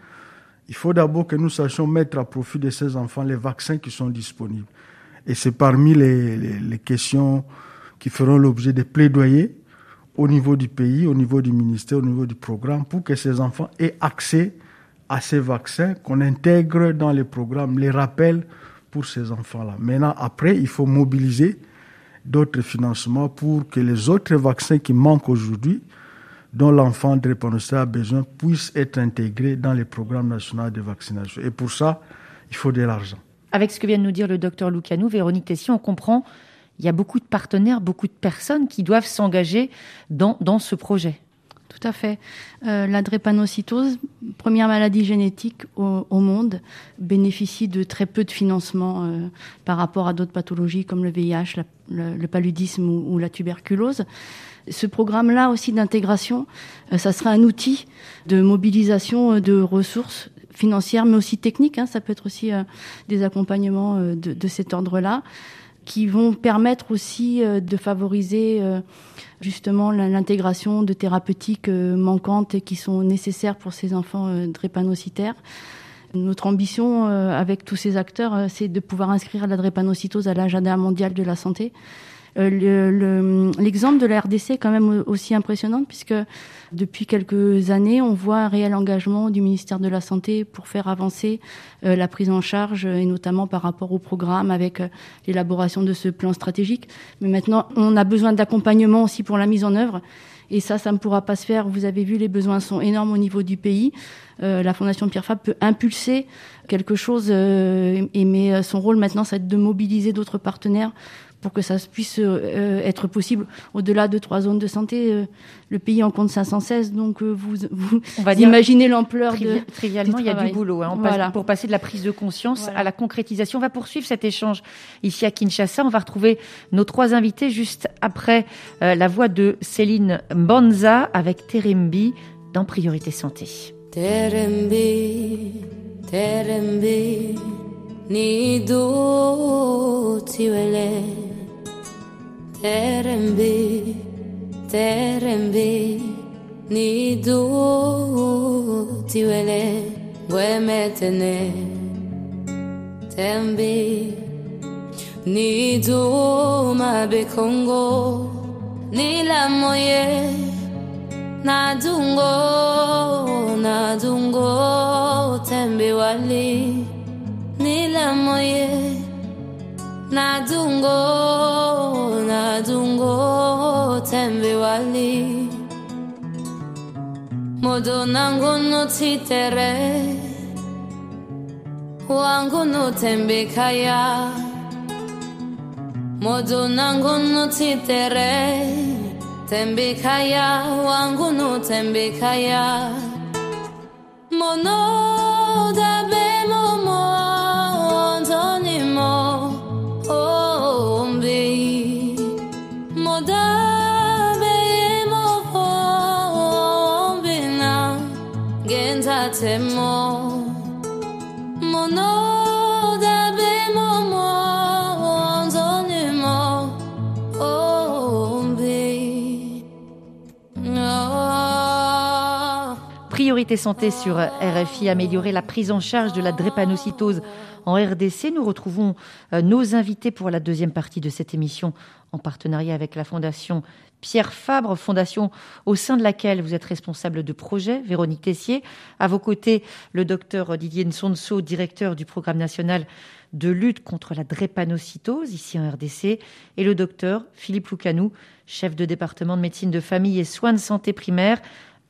I: il faut d'abord que nous sachions mettre à profit de ces enfants les vaccins qui sont disponibles. Et c'est parmi les, questions qui feront l'objet de plaidoyers au niveau du pays, au niveau du ministère, au niveau du programme, pour que ces enfants aient accès à ces vaccins, qu'on intègre dans les programmes, les rappels pour ces enfants-là. Maintenant, après, il faut mobiliser d'autres financements pour que les autres vaccins qui manquent aujourd'hui, dont l'enfant drépanocytaire a besoin, puissent être intégrés dans les programmes nationaux de vaccination. Et pour ça, il faut de l'argent.
C: Avec ce que vient de nous dire le docteur Loucanou, Véronique Tessier, on comprend il y a beaucoup de partenaires, beaucoup de personnes qui doivent s'engager dans, dans ce projet.
E: Tout à fait. Euh, la drépanocytose, première maladie génétique au, monde, bénéficie de très peu de financement euh, par rapport à d'autres pathologies comme le VIH, le, paludisme ou, la tuberculose. Ce programme-là aussi d'intégration, euh, ça sera un outil de mobilisation de ressources financières, mais aussi techniques. Hein. ça peut être aussi des accompagnements de, de cet ordre-là qui vont permettre aussi de favoriser justement l'intégration de thérapeutiques euh, manquantes et qui sont nécessaires pour ces enfants euh, drépanocytaires. Notre ambition euh, avec tous ces acteurs, c'est de pouvoir inscrire la drépanocytose à l'agenda mondial de la santé euh, l'exemple de la RDC est quand même aussi impressionnant puisque depuis quelques années, on voit un réel engagement du ministère de la Santé pour faire avancer euh, la prise en charge et notamment par rapport au programme avec euh, l'élaboration de ce plan stratégique. Mais maintenant, on a besoin d'accompagnement aussi pour la mise en œuvre. Et ça, ça ne pourra pas se faire. Vous avez vu, les besoins sont énormes au niveau du pays. la Fondation Pierre Fabre peut impulser quelque chose, et, mais son rôle maintenant, c'est de mobiliser d'autres partenaires pour que ça puisse euh, être possible au-delà de trois zones de santé. Euh, le pays en compte 516, donc euh, vous, vous, On va imaginez l'ampleur de
C: trivialement. il y a du boulot hein. On pour passer de la prise de conscience à la concrétisation. On va poursuivre cet échange ici à Kinshasa. On va retrouver nos trois invités juste après la voix de Céline Banza avec Terembi dans Priorité Santé. Terembi, Terembi, Nido Tiwele. Terembe, terembe, ni du tiwele, gwemetene. Tembe, ni du mabe Congo, ni la moye, nadungo, nadungo, tembe wali, ni la moye. nadungo nadungo tembe wali. Modonango notitere wangu notembekaya modonango tembe kaya, wangu notembekaya monodabemomo temor. Santé sur RFI, améliorer la prise en charge de la drépanocytose en RDC. Nous retrouvons euh, nos invités pour la deuxième partie de cette émission en partenariat avec la Fondation Pierre Fabre, fondation au sein de laquelle vous êtes responsable de projet, Véronique Tessier. À vos côtés, le docteur Didier Nsonso, directeur du programme national de lutte contre la drépanocytose ici en RDC, et le docteur Philippe Loucanou, chef de département de médecine de famille et soins de santé primaire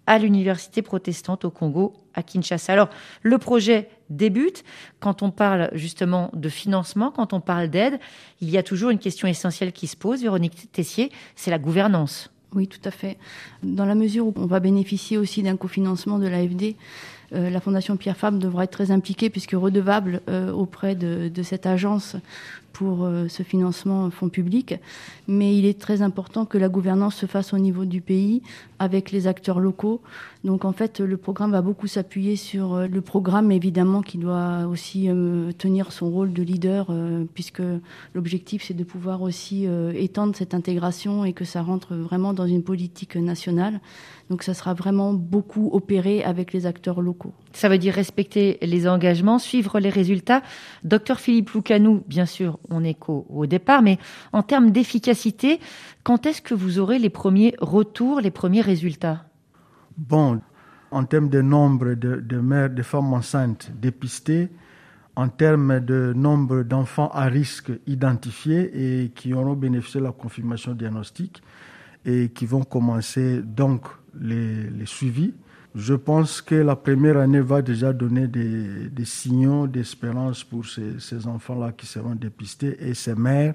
C: à l'université protestante au Congo, à Kinshasa. Alors, le projet débute. Quand on parle justement de financement, quand on parle d'aide, il y a toujours une question essentielle qui se pose, Véronique Tessier, c'est la gouvernance.
E: Oui, tout à fait. Dans la mesure où on va bénéficier aussi d'un cofinancement de l'AFD, euh, la Fondation Pierre Fabre devra être très impliquée puisque redevable euh, auprès de, cette agence pour euh, ce financement fonds public. Mais il est très important que la gouvernance se fasse au niveau du pays avec les acteurs locaux. Donc en fait, le programme va beaucoup s'appuyer sur le programme, évidemment, qui doit aussi tenir son rôle de leader, puisque l'objectif, c'est de pouvoir aussi étendre cette intégration et que ça rentre vraiment dans une politique nationale. Donc ça sera vraiment beaucoup opéré avec les acteurs locaux.
C: Ça veut dire respecter les engagements, suivre les résultats. Docteur Philippe Loucanou, bien sûr, on qu'au au départ, mais en termes d'efficacité, quand est-ce que vous aurez les premiers retours, les premiers résultats?
I: Bon, en termes de nombre de, mères, de femmes enceintes dépistées, en termes de nombre d'enfants à risque identifiés et qui auront bénéficié de la confirmation diagnostique et qui vont commencer donc les suivis. Je pense que la première année va déjà donner des, des signaux d'espérance pour ces, enfants-là qui seront dépistés et ces mères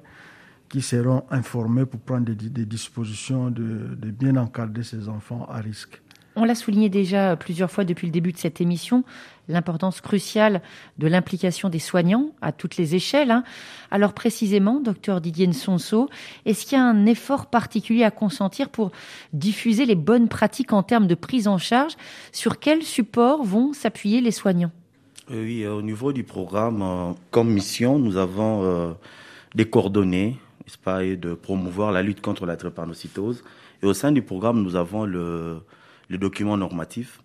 I: qui seront informées pour prendre des, des dispositions de, de bien encadrer ces enfants à risque.
C: On l'a souligné déjà plusieurs fois depuis le début de cette émission, l'importance cruciale de l'implication des soignants à toutes les échelles. Hein. Alors précisément, docteur Didier Nsonso, est-ce qu'il y a un effort particulier à consentir pour diffuser les bonnes pratiques en termes de prise en charge? Sur quels supports vont s'appuyer les soignants?
H: Oui, au niveau du programme, euh, comme mission, nous avons euh, des coordonnées, n'est-ce pas, et de promouvoir la lutte contre la drépanocytose. Et au sein du programme, nous avons le le document normatif.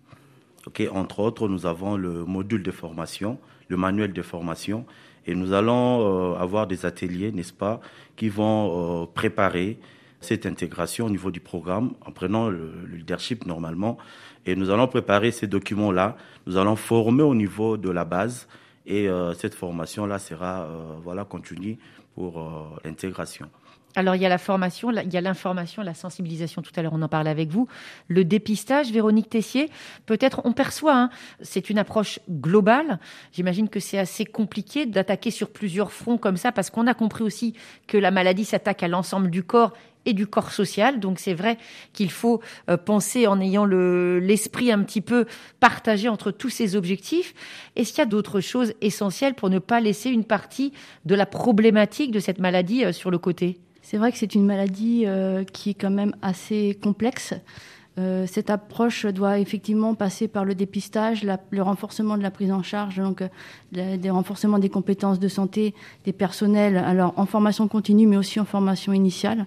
H: Okay, entre autres, nous avons le module de formation, le manuel de formation, et nous allons euh, avoir des ateliers, n'est-ce pas, qui vont euh, préparer cette intégration au niveau du programme en prenant le, le leadership normalement. Et nous allons préparer ces documents-là. Nous allons former au niveau de la base et euh, cette formation-là sera voilà continue pour l'intégration.
C: Alors il y a la formation, il y a l'information, la sensibilisation. Tout à l'heure, on en parlait avec vous. Le dépistage, Véronique Tessier, peut-être on perçoit, hein, c'est une approche globale. J'imagine que c'est assez compliqué d'attaquer sur plusieurs fronts comme ça, parce qu'on a compris aussi que la maladie s'attaque à l'ensemble du corps et du corps social. Donc c'est vrai qu'il faut euh, penser en ayant le, l'esprit un petit peu partagé entre tous ces objectifs. Est-ce qu'il y a d'autres choses essentielles pour ne pas laisser une partie de la problématique de cette maladie euh, sur le côté?
E: C'est vrai que c'est une maladie euh, qui est quand même assez complexe. Euh, cette approche doit effectivement passer par le dépistage, le renforcement de la prise en charge, donc euh, des renforcements des compétences de santé des personnels, alors en formation continue, mais aussi en formation initiale.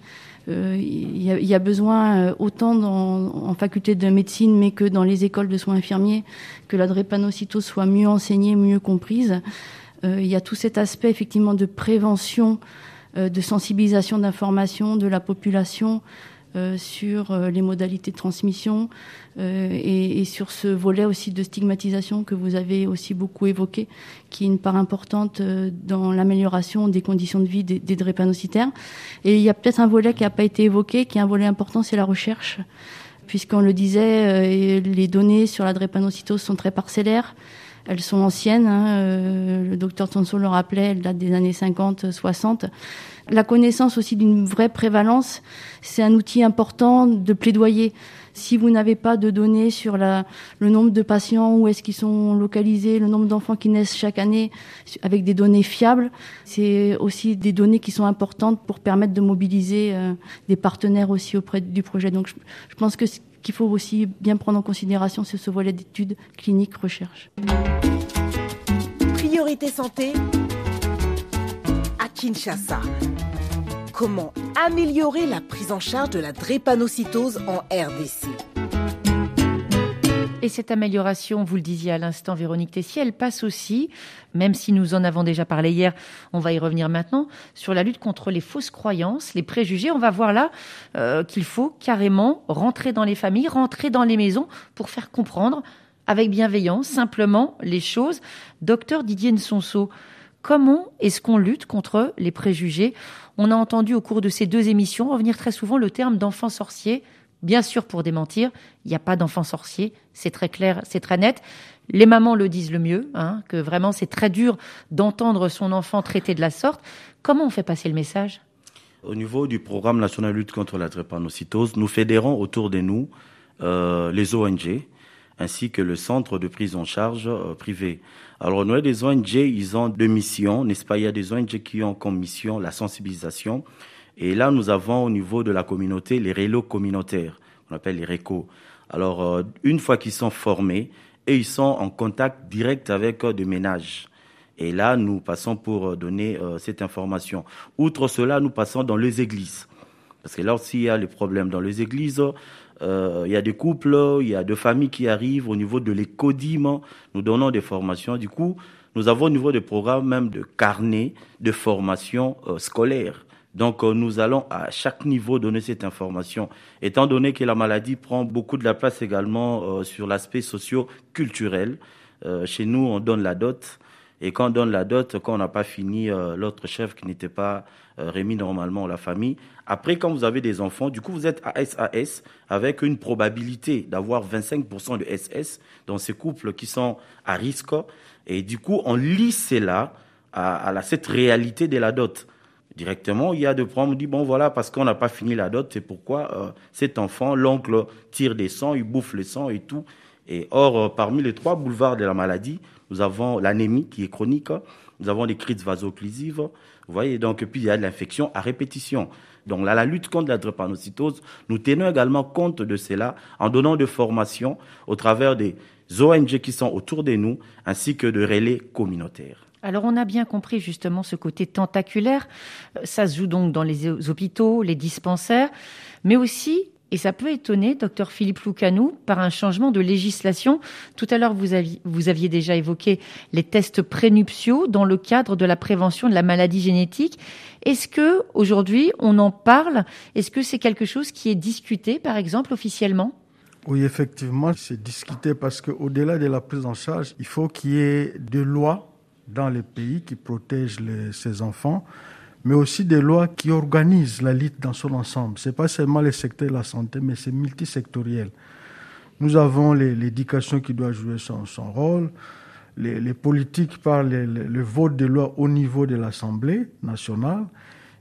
E: Euh, il, y a, y a, besoin autant dans, en faculté de médecine, mais que dans les écoles de soins infirmiers, que la drépanocytose soit mieux enseignée, mieux comprise. il y a tout cet aspect effectivement de prévention euh, de sensibilisation d'information de la population euh, sur euh, les modalités de transmission euh, et, et, sur ce volet aussi de stigmatisation que vous avez aussi beaucoup évoqué, qui est une part importante euh, dans l'amélioration des conditions de vie des, des drépanocytaires. Et il y a peut-être un volet qui n'a pas été évoqué, qui est un volet important, c'est la recherche puisqu'on le disait, les données sur la drépanocytose sont très parcellaires. Elles sont anciennes. Hein, euh, le docteur Tonso le rappelait, elles datent des années 50, 60. La connaissance aussi d'une vraie prévalence, c'est un outil important de plaidoyer. Si vous n'avez pas de données sur la, le nombre de patients, où est-ce qu'ils sont localisés, le nombre d'enfants qui naissent chaque année, avec des données fiables, c'est aussi des données qui sont importantes pour permettre de mobiliser euh, des partenaires aussi auprès du projet. Donc je, pense que qu'il faut aussi bien prendre en considération c'est ce volet d'études cliniques recherche.
L: Priorité santé à Kinshasa. Comment améliorer la prise en charge de la drépanocytose en RDC
C: et cette amélioration, vous le disiez à l'instant, Véronique Tessier, elle passe aussi, même si nous en avons déjà parlé hier, on va y revenir maintenant, sur la lutte contre les fausses croyances, les préjugés. On va voir là euh, qu'il faut carrément rentrer dans les familles, rentrer dans les maisons pour faire comprendre avec bienveillance, simplement, les choses. Docteur Didier Nsonso, comment est-ce qu'on lutte contre les préjugés? On a entendu au cours de ces deux émissions revenir très souvent le terme d'enfant sorcier Bien sûr, pour démentir, il n'y a pas d'enfant sorcier, c'est très clair, c'est très net. Les mamans le disent le mieux, hein, que vraiment c'est très dur d'entendre son enfant traité de la sorte. Comment on fait passer le message?
H: Au niveau du programme national de lutte contre la drépanocytose, nous fédérons autour de nous euh, les ONG ainsi que le centre de prise en charge euh, privé. Alors, nous, les ONG, ils ont deux missions, n'est-ce pas? Il y a des ONG qui ont comme mission la sensibilisation et là, nous avons au niveau de la communauté les rélos communautaires, qu'on appelle les RECO. Alors, euh, une fois qu'ils sont formés, et ils sont en contact direct avec euh, des ménages. Et là, nous passons pour euh, donner euh, cette information. Outre cela, nous passons dans les églises. Parce que là aussi, il y a les problèmes dans les églises. Euh, il y a des couples, il y a des familles qui arrivent au niveau de l'écodiment. Nous donnons des formations. Du coup, nous avons au niveau des programmes même de carnet de formation scolaire. Donc euh, nous allons à chaque niveau donner cette information, étant donné que la maladie prend beaucoup de la place également euh, sur l'aspect socio-culturel. Euh, chez nous, on donne la dot. Et quand on donne la dot, quand on n'a pas fini euh, l'autre chef qui n'était pas euh, remis normalement à la famille, après quand vous avez des enfants, du coup vous êtes à SAS avec une probabilité d'avoir 25% de SS dans ces couples qui sont à risque. Et du coup on lit cela à, à cette réalité de la dot directement, il y a de prendre, on dit, bon voilà, parce qu'on n'a pas fini la dot, c'est pourquoi euh, cet enfant, l'oncle tire des sangs, il bouffe les sangs et tout. Et or, euh, parmi les trois boulevards de la maladie, nous avons l'anémie qui est chronique, nous avons les crises vasoclusives, vous voyez, donc puis il y a l'infection à répétition. Donc là, la lutte contre la drépanocytose, nous tenons également compte de cela en donnant des formations au travers des ONG qui sont autour de nous, ainsi que de relais communautaires.
C: Alors on a bien compris justement ce côté tentaculaire. Ça se joue donc dans les hôpitaux, les dispensaires, mais aussi, et ça peut étonner, docteur Philippe Loucanou, par un changement de législation. Tout à l'heure, vous aviez, déjà évoqué les tests prénuptiaux dans le cadre de la prévention de la maladie génétique. Est-ce que aujourd'hui on en parle? Est-ce que c'est quelque chose qui est discuté, par exemple, officiellement?
I: Oui, effectivement, c'est discuté parce qu'au-delà de la prise en charge, il faut qu'il y ait de lois dans les pays qui protègent ces enfants, mais aussi des lois qui organisent la lutte dans son ensemble. Ce n'est pas seulement le secteur de la santé, mais c'est multisectoriel. Nous avons l'éducation qui doit jouer son, rôle, les, politiques par le, vote de loi au niveau de l'Assemblée nationale.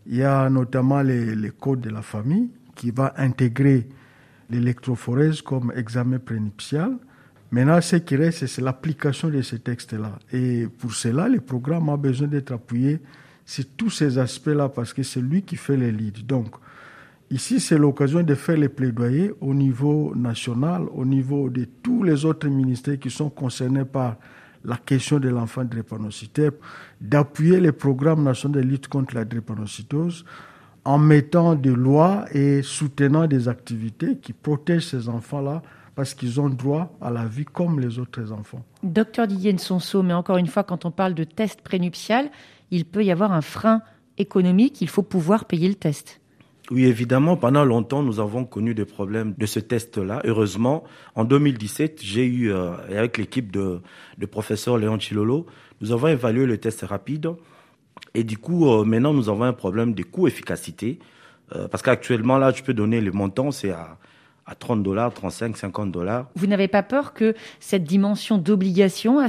I: Il y a notamment les, les codes de la famille qui va intégrer l'électrophorèse comme examen prénuptial. Maintenant, ce qui reste, c'est l'application de ces textes-là. Et pour cela, le programme a besoin d'être appuyé sur tous ces aspects-là parce que c'est lui qui fait les leads. Donc, ici, c'est l'occasion de faire les plaidoyers au niveau national, au niveau de tous les autres ministères qui sont concernés par la question de l'enfant drépanocytaire, d'appuyer les programmes nationaux de lutte contre la drépanocytose en mettant des lois et soutenant des activités qui protègent ces enfants-là parce qu'ils ont droit à la vie comme les autres enfants.
C: Docteur Didier Nsonso, mais encore une fois, quand on parle de test prénuptial, il peut y avoir un frein économique, il faut pouvoir payer le test.
H: Oui, évidemment, pendant longtemps, nous avons connu des problèmes de ce test-là. Heureusement, en 2017, j'ai eu, euh, avec l'équipe de, de professeur Léon Chilolo, nous avons évalué le test rapide. Et du coup, euh, maintenant, nous avons un problème de coût-efficacité. Euh, parce qu'actuellement, là, je peux donner le montant, c'est à à 30 dollars, 35, 50 dollars.
C: Vous n'avez pas peur que cette dimension d'obligation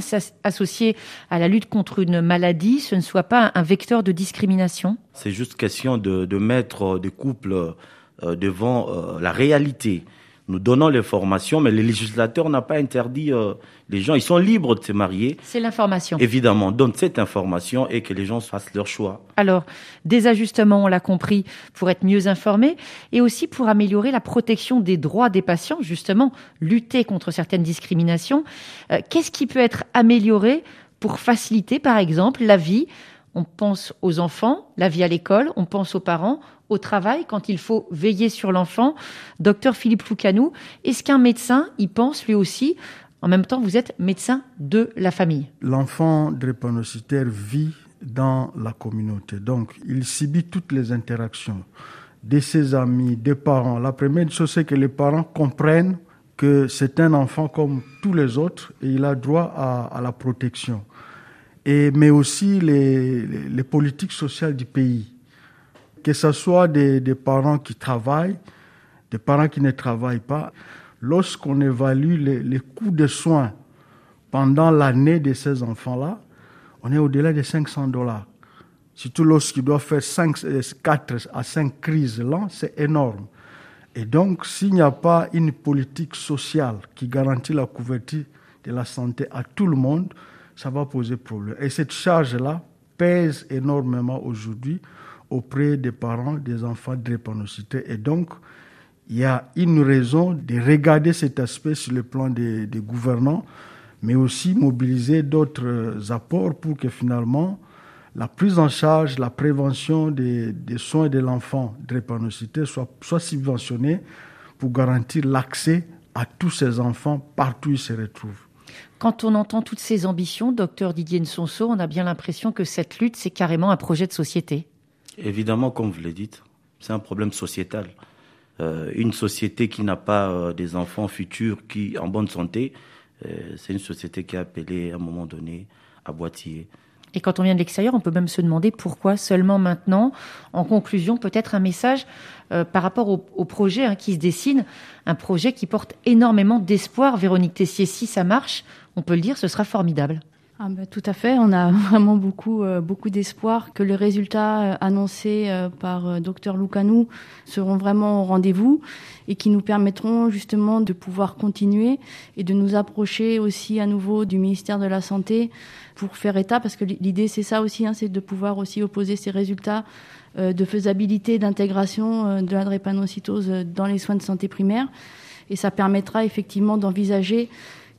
C: associée à la lutte contre une maladie, ce ne soit pas un vecteur de discrimination?
H: C'est juste question de, de mettre des couples euh, devant euh, la réalité nous donnons les formations, mais le législateur n'a pas interdit euh, les gens. Ils sont libres de se marier.
C: C'est l'information.
H: Évidemment, donne cette information et que les gens fassent leur choix.
C: Alors, des ajustements, on l'a compris, pour être mieux informés et aussi pour améliorer la protection des droits des patients, justement, lutter contre certaines discriminations. Euh, Qu'est-ce qui peut être amélioré pour faciliter, par exemple, la vie? On pense aux enfants, la vie à l'école, on pense aux parents, au travail, quand il faut veiller sur l'enfant. Docteur Philippe Foucanou, est-ce qu'un médecin y pense lui aussi? En même temps, vous êtes médecin de la famille.
I: L'enfant drépanocytaire vit dans la communauté, donc il subit toutes les interactions de ses amis, des parents. La première chose, c'est que les parents comprennent que c'est un enfant comme tous les autres et il a droit à, la protection mais aussi les, politiques sociales du pays. Que ce soit des, parents qui travaillent, des parents qui ne travaillent pas. Lorsqu'on évalue les, coûts de soins pendant l'année de ces enfants-là, on est au-delà de 500 dollars. Surtout lorsqu'il doit faire 5, 4 à 5 crises l'an, c'est énorme. Et donc, s'il n'y a pas une politique sociale qui garantit la couverture de la santé à tout le monde, ça va poser problème. Et cette charge-là pèse énormément aujourd'hui auprès des parents des enfants drépanocytés. Et donc, il y a une raison de regarder cet aspect sur le plan des, gouvernants, mais aussi mobiliser d'autres apports pour que finalement la prise en charge, la prévention des, des soins de l'enfant drépanocyté soit, soit subventionnée pour garantir l'accès à tous ces enfants partout où ils se retrouvent.
C: Quand on entend toutes ces ambitions, docteur Didier Nsonso, on a bien l'impression que cette lutte, c'est carrément un projet de société.
H: Évidemment, comme vous le dites, c'est un problème sociétal. Euh, une société qui n'a pas euh, des enfants futurs qui en bonne santé, euh, c'est une société qui est appelée à un moment donné à boitiller.
C: Et quand on vient de l'extérieur, on peut même se demander pourquoi seulement maintenant. En conclusion, peut-être un message par rapport au, projet hein, qui se dessine, un projet qui porte énormément d'espoir. Véronique Tessier, si ça marche, on peut le dire, ce sera formidable.
E: Ah bah, tout à fait, on a vraiment beaucoup euh, beaucoup d'espoir que les résultats euh, annoncés par docteur Loukanou seront vraiment au rendez-vous et qui nous permettront justement de pouvoir continuer et de nous approcher aussi à nouveau du ministère de la Santé pour faire état, parce que l'idée c'est ça aussi, hein, c'est de pouvoir aussi opposer ces résultats euh, de faisabilité d'intégration euh, de la drépanocytose dans les soins de santé primaire. Et ça permettra effectivement d'envisager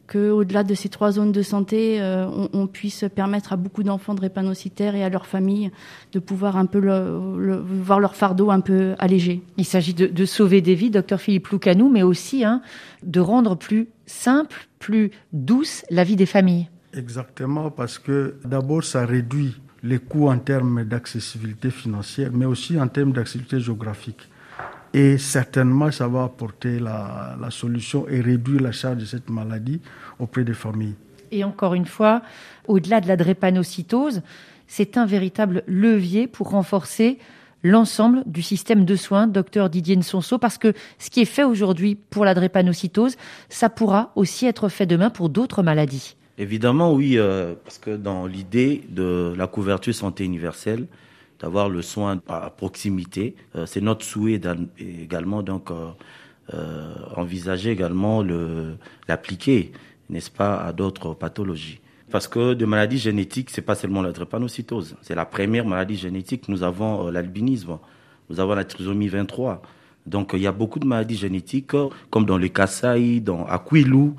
E: qu'au-delà de ces trois zones de santé, euh, on, puisse permettre à beaucoup d'enfants drépanocytaires et à leurs familles de pouvoir un peu voir leur fardeau un peu allégé.
C: Il s'agit de, sauver des vies, docteur Philippe Loucanou, mais aussi hein, de rendre plus simple, plus douce la vie des familles.
I: Exactement, parce que d'abord, ça réduit les coûts en termes d'accessibilité financière, mais aussi en termes d'accessibilité géographique. Et certainement, ça va apporter la, solution et réduire la charge de cette maladie auprès des familles.
C: Et encore une fois, au-delà de la drépanocytose, c'est un véritable levier pour renforcer l'ensemble du système de soins, docteur Didier Nsonso, parce que ce qui est fait aujourd'hui pour la drépanocytose, ça pourra aussi être fait demain pour d'autres maladies.
H: Évidemment, oui, euh, parce que dans l'idée de la couverture santé universelle, d'avoir le soin à proximité, euh, c'est notre souhait également donc euh, envisager également l'appliquer, n'est-ce pas, à d'autres pathologies. Parce que de maladies génétiques, c'est pas seulement la drépanocytose, c'est la première maladie génétique. Nous avons l'albinisme, nous avons la trisomie 23. Donc il y a beaucoup de maladies génétiques, comme dans le Kassai, dans Aquilou,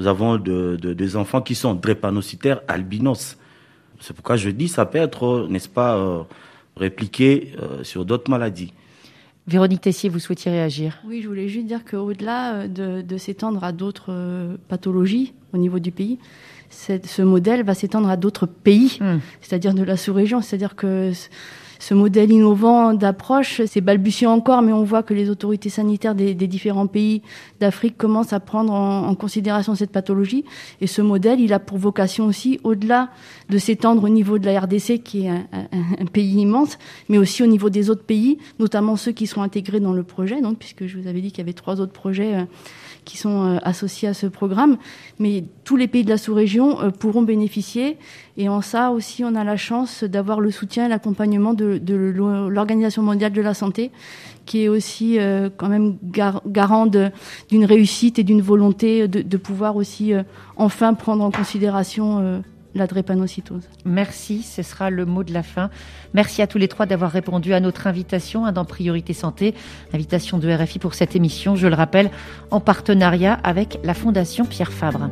H: nous avons des enfants qui sont drépanocytaires albinos. C'est pourquoi je dis ça peut être, n'est-ce pas, euh, répliqué euh, sur d'autres maladies.
C: Véronique Tessier, vous souhaitiez réagir?
E: Oui, je voulais juste dire qu'au-delà euh, de, s'étendre à d'autres pathologies au niveau du pays, ce modèle va s'étendre à d'autres pays, hmm. c'est-à-dire de la sous-région. C'est-à-dire que ce modèle innovant d'approche, c'est balbutiant encore, mais on voit que les autorités sanitaires des, différents pays d'Afrique commencent à prendre en, considération cette pathologie. Et ce modèle, il a pour vocation aussi, au-delà de s'étendre au niveau de la RDC, qui est un, pays immense, mais aussi au niveau des autres pays, notamment ceux qui sont intégrés dans le projet, donc, puisque je vous avais dit qu'il y avait trois autres projets. Euh, qui sont euh, associés à ce programme, mais tous les pays de la sous-région euh, pourront bénéficier. Et en ça aussi, on a la chance d'avoir le soutien et l'accompagnement de, l'Organisation mondiale de la santé, qui est aussi euh, quand même garant d'une réussite et d'une volonté de, de, pouvoir aussi enfin prendre en considération la drépanocytose.
C: Merci, ce sera le mot de la fin. Merci à tous les trois d'avoir répondu à notre invitation hein, dans Priorité Santé, invitation de RFI pour cette émission, je le rappelle, en partenariat avec la Fondation Pierre Fabre.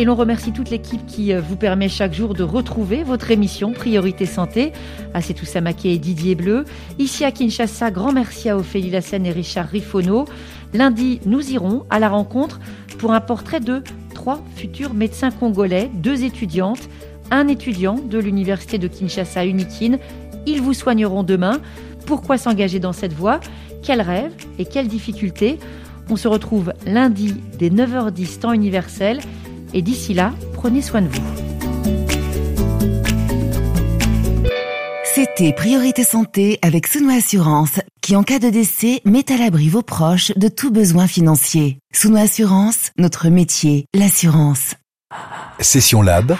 C: Et l'on remercie toute l'équipe qui euh, vous permet chaque jour de retrouver votre émission Priorité Santé. À Setou Samaké et Didier Bleu. Ici à Kinshasa, grand merci à Ophélie Lassène et Richard Rifono. Lundi, nous irons à la rencontre pour un portrait de trois futurs médecins congolais, deux étudiantes, un étudiant de l'université de Kinshasa Unikin. Ils vous soigneront demain. Pourquoi s'engager dans cette voie? Quels rêves et quelles difficultés? On se retrouve lundi dès 9h10 temps universel. Et d'ici là, prenez soin de vous.
A: C'était Priorité Santé avec Souno Assurance, qui en cas de décès met à l'abri vos proches de tout besoin financier. Souno Assurance, notre métier, l'assurance.
B: Session Lab